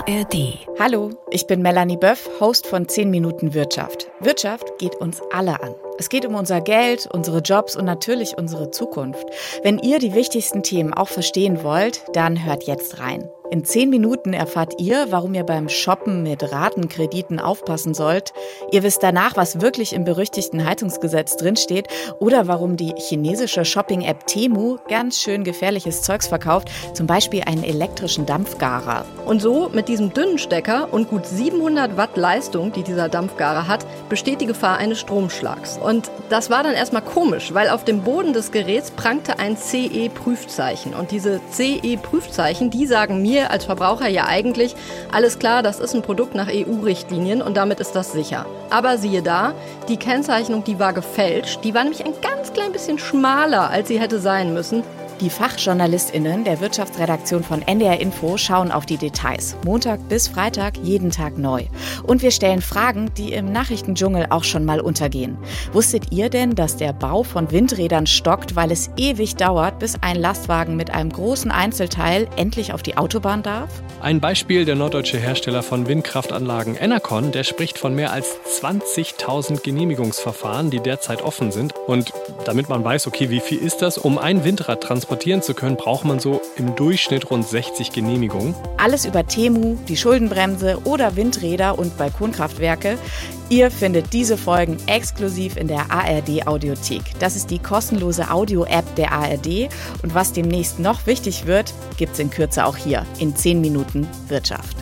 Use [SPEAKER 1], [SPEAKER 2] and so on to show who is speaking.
[SPEAKER 1] ARD.
[SPEAKER 2] Hallo, ich bin Melanie Böff, Host von 10 Minuten Wirtschaft. Wirtschaft geht uns alle an. Es geht um unser Geld, unsere Jobs und natürlich unsere Zukunft. Wenn ihr die wichtigsten Themen auch verstehen wollt, dann hört jetzt rein. In zehn Minuten erfahrt ihr, warum ihr beim Shoppen mit Ratenkrediten aufpassen sollt. Ihr wisst danach, was wirklich im berüchtigten Heizungsgesetz drinsteht oder warum die chinesische Shopping-App Temu ganz schön gefährliches Zeugs verkauft, zum Beispiel einen elektrischen Dampfgarer.
[SPEAKER 3] Und so mit diesem dünnen Stecker und gut 700 Watt Leistung, die dieser Dampfgarer hat, besteht die Gefahr eines Stromschlags. Und das war dann erstmal komisch, weil auf dem Boden des Geräts prangte ein CE-Prüfzeichen. Und diese CE-Prüfzeichen, die sagen mir, als Verbraucher ja eigentlich, alles klar, das ist ein Produkt nach EU-Richtlinien und damit ist das sicher. Aber siehe da, die Kennzeichnung, die war gefälscht, die war nämlich ein ganz klein bisschen schmaler, als sie hätte sein müssen.
[SPEAKER 2] Die FachjournalistInnen der Wirtschaftsredaktion von NDR Info schauen auf die Details. Montag bis Freitag jeden Tag neu. Und wir stellen Fragen, die im Nachrichtendschungel auch schon mal untergehen. Wusstet ihr denn, dass der Bau von Windrädern stockt, weil es ewig dauert, bis ein Lastwagen mit einem großen Einzelteil endlich auf die Autobahn darf?
[SPEAKER 4] Ein Beispiel der norddeutsche Hersteller von Windkraftanlagen Enercon, der spricht von mehr als 20.000 Genehmigungsverfahren, die derzeit offen sind. Und damit man weiß, okay, wie viel ist das, um ein Windrad transportieren zu können, braucht man so im Durchschnitt rund 60 Genehmigungen.
[SPEAKER 2] Alles über Temu, die Schuldenbremse oder Windräder und Balkonkraftwerke. Ihr findet diese Folgen exklusiv in der ARD Audiothek. Das ist die kostenlose Audio-App der ARD. Und was demnächst noch wichtig wird, gibt es in Kürze auch hier in 10 Minuten Wirtschaft.